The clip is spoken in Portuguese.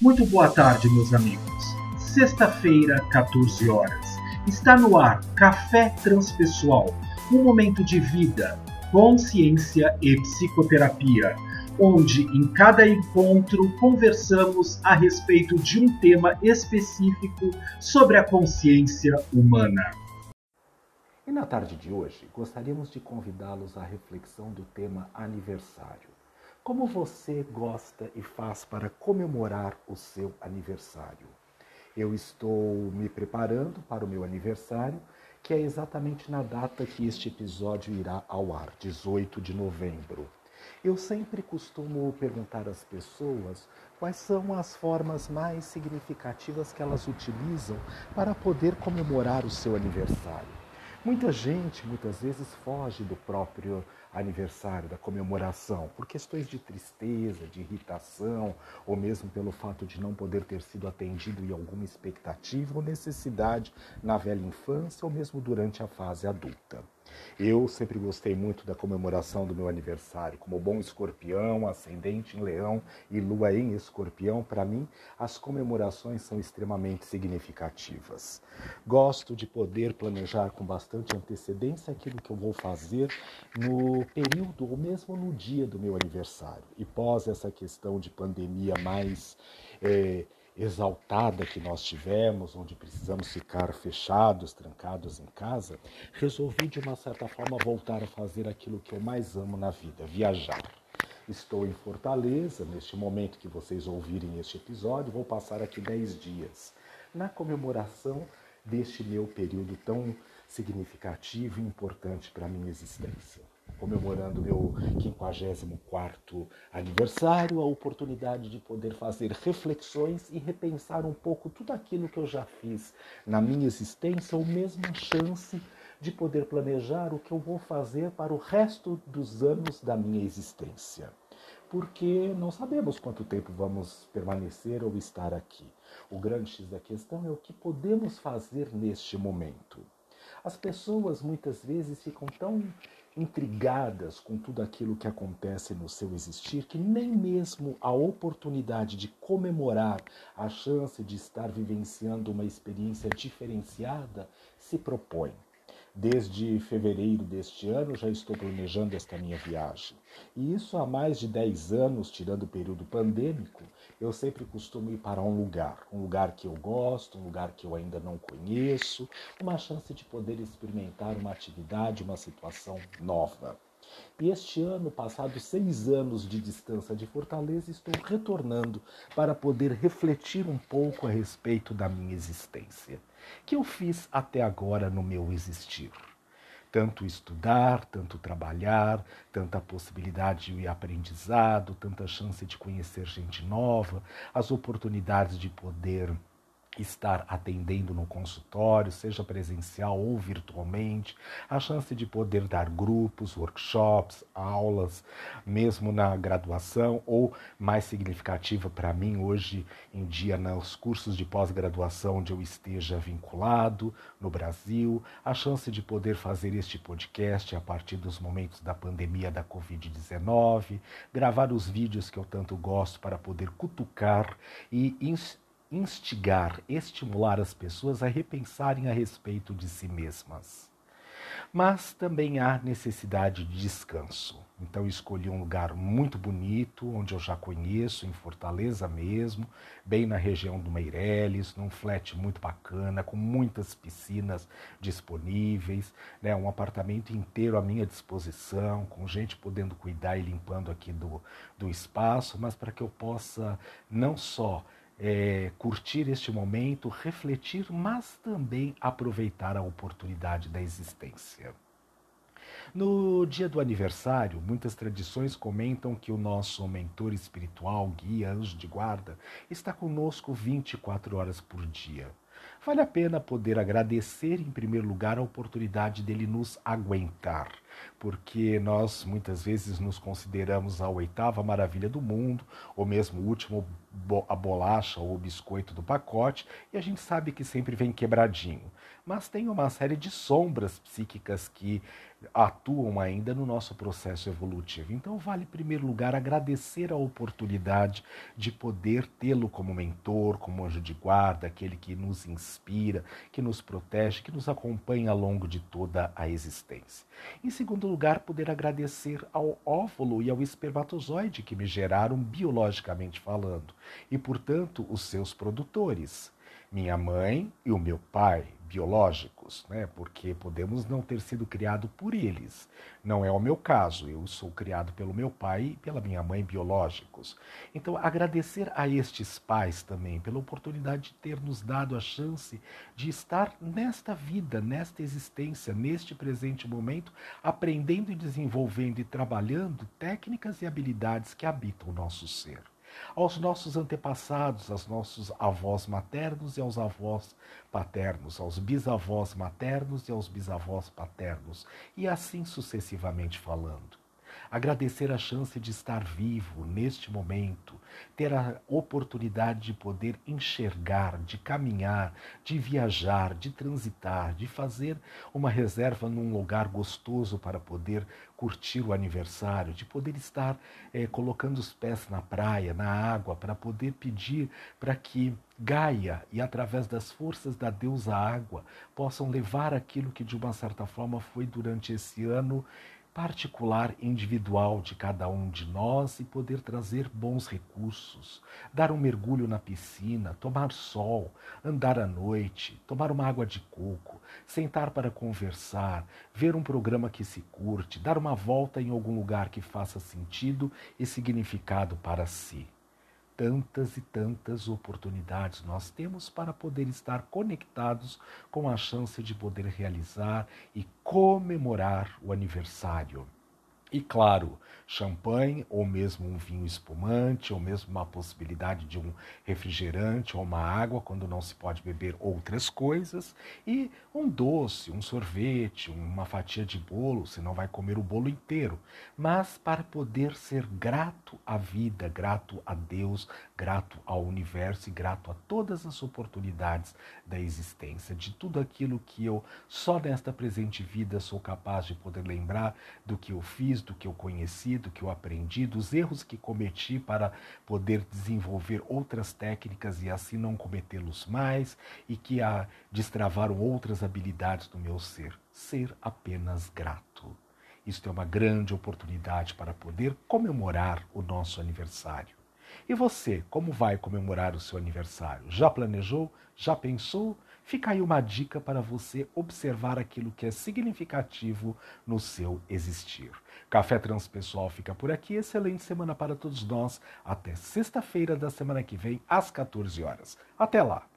Muito boa tarde, meus amigos. Sexta-feira, 14 horas. Está no ar Café Transpessoal, um momento de vida, consciência e psicoterapia, onde em cada encontro conversamos a respeito de um tema específico sobre a consciência humana. E na tarde de hoje, gostaríamos de convidá-los à reflexão do tema aniversário. Como você gosta e faz para comemorar o seu aniversário? Eu estou me preparando para o meu aniversário, que é exatamente na data que este episódio irá ao ar, 18 de novembro. Eu sempre costumo perguntar às pessoas quais são as formas mais significativas que elas utilizam para poder comemorar o seu aniversário. Muita gente muitas vezes foge do próprio aniversário, da comemoração, por questões de tristeza, de irritação, ou mesmo pelo fato de não poder ter sido atendido em alguma expectativa ou necessidade na velha infância ou mesmo durante a fase adulta. Eu sempre gostei muito da comemoração do meu aniversário. Como bom escorpião, ascendente em leão e lua em escorpião, para mim as comemorações são extremamente significativas. Gosto de poder planejar com bastante antecedência aquilo que eu vou fazer no período ou mesmo no dia do meu aniversário. E pós essa questão de pandemia mais. É, exaltada que nós tivemos, onde precisamos ficar fechados, trancados em casa, resolvi de uma certa forma voltar a fazer aquilo que eu mais amo na vida, viajar. Estou em Fortaleza, neste momento que vocês ouvirem este episódio, vou passar aqui 10 dias na comemoração deste meu período tão significativo e importante para a minha existência comemorando meu 54º aniversário, a oportunidade de poder fazer reflexões e repensar um pouco tudo aquilo que eu já fiz na minha existência, ou mesmo a chance de poder planejar o que eu vou fazer para o resto dos anos da minha existência. Porque não sabemos quanto tempo vamos permanecer ou estar aqui. O grande X da questão é o que podemos fazer neste momento. As pessoas muitas vezes ficam tão intrigadas com tudo aquilo que acontece no seu existir, que nem mesmo a oportunidade de comemorar a chance de estar vivenciando uma experiência diferenciada se propõe. Desde fevereiro deste ano já estou planejando esta minha viagem. E isso há mais de 10 anos, tirando o período pandêmico, eu sempre costumo ir para um lugar, um lugar que eu gosto, um lugar que eu ainda não conheço, uma chance de poder experimentar uma atividade, uma situação nova. E este ano, passados seis anos de distância de Fortaleza, estou retornando para poder refletir um pouco a respeito da minha existência. Que eu fiz até agora no meu existir? Tanto estudar, tanto trabalhar, tanta possibilidade de aprendizado, tanta chance de conhecer gente nova, as oportunidades de poder estar atendendo no consultório, seja presencial ou virtualmente, a chance de poder dar grupos, workshops, aulas, mesmo na graduação ou mais significativa para mim hoje em dia nos cursos de pós-graduação onde eu esteja vinculado no Brasil, a chance de poder fazer este podcast a partir dos momentos da pandemia da COVID-19, gravar os vídeos que eu tanto gosto para poder cutucar e instigar, estimular as pessoas a repensarem a respeito de si mesmas. Mas também há necessidade de descanso. Então escolhi um lugar muito bonito, onde eu já conheço, em Fortaleza mesmo, bem na região do Meireles, num flat muito bacana, com muitas piscinas disponíveis, né, um apartamento inteiro à minha disposição, com gente podendo cuidar e limpando aqui do, do espaço, mas para que eu possa não só é, curtir este momento, refletir, mas também aproveitar a oportunidade da existência. No dia do aniversário, muitas tradições comentam que o nosso mentor espiritual, guia, anjo de guarda, está conosco 24 horas por dia. Vale a pena poder agradecer, em primeiro lugar, a oportunidade dele nos aguentar, porque nós muitas vezes nos consideramos a oitava maravilha do mundo, ou mesmo o último a bolacha ou o biscoito do pacote, e a gente sabe que sempre vem quebradinho. Mas tem uma série de sombras psíquicas que atuam ainda no nosso processo evolutivo. Então, vale, em primeiro lugar, agradecer a oportunidade de poder tê-lo como mentor, como anjo de guarda, aquele que nos inspira, que nos protege, que nos acompanha ao longo de toda a existência. Em segundo lugar, poder agradecer ao óvulo e ao espermatozoide que me geraram biologicamente falando, e, portanto, os seus produtores, minha mãe e o meu pai, biológicos, né? porque podemos não ter sido criado por eles. Não é o meu caso, eu sou criado pelo meu pai e pela minha mãe biológicos. Então, agradecer a estes pais também pela oportunidade de ter nos dado a chance de estar nesta vida, nesta existência, neste presente momento, aprendendo e desenvolvendo e trabalhando técnicas e habilidades que habitam o nosso ser aos nossos antepassados, aos nossos avós maternos e aos avós paternos, aos bisavós maternos e aos bisavós paternos, e assim sucessivamente falando agradecer a chance de estar vivo neste momento, ter a oportunidade de poder enxergar, de caminhar, de viajar, de transitar, de fazer uma reserva num lugar gostoso para poder curtir o aniversário, de poder estar é, colocando os pés na praia, na água, para poder pedir para que Gaia e através das forças da deusa água possam levar aquilo que de uma certa forma foi durante esse ano particular individual de cada um de nós e poder trazer bons recursos, dar um mergulho na piscina, tomar sol, andar à noite, tomar uma água de coco, sentar para conversar, ver um programa que se curte, dar uma volta em algum lugar que faça sentido e significado para si tantas e tantas oportunidades nós temos para poder estar conectados com a chance de poder realizar e comemorar o aniversário. E claro, champanhe, ou mesmo um vinho espumante, ou mesmo uma possibilidade de um refrigerante ou uma água, quando não se pode beber outras coisas, e um doce, um sorvete, uma fatia de bolo, se não vai comer o bolo inteiro, mas para poder ser grato à vida, grato a Deus, grato ao universo e grato a todas as oportunidades da existência, de tudo aquilo que eu só nesta presente vida sou capaz de poder lembrar do que eu fiz do que eu conheci, do que eu aprendi, dos erros que cometi para poder desenvolver outras técnicas e assim não cometê-los mais e que a destravaram outras habilidades do meu ser. Ser apenas grato. Isto é uma grande oportunidade para poder comemorar o nosso aniversário. E você, como vai comemorar o seu aniversário? Já planejou? Já pensou? Fica aí uma dica para você observar aquilo que é significativo no seu existir. Café Transpessoal fica por aqui. Excelente semana para todos nós. Até sexta-feira da semana que vem, às 14 horas. Até lá!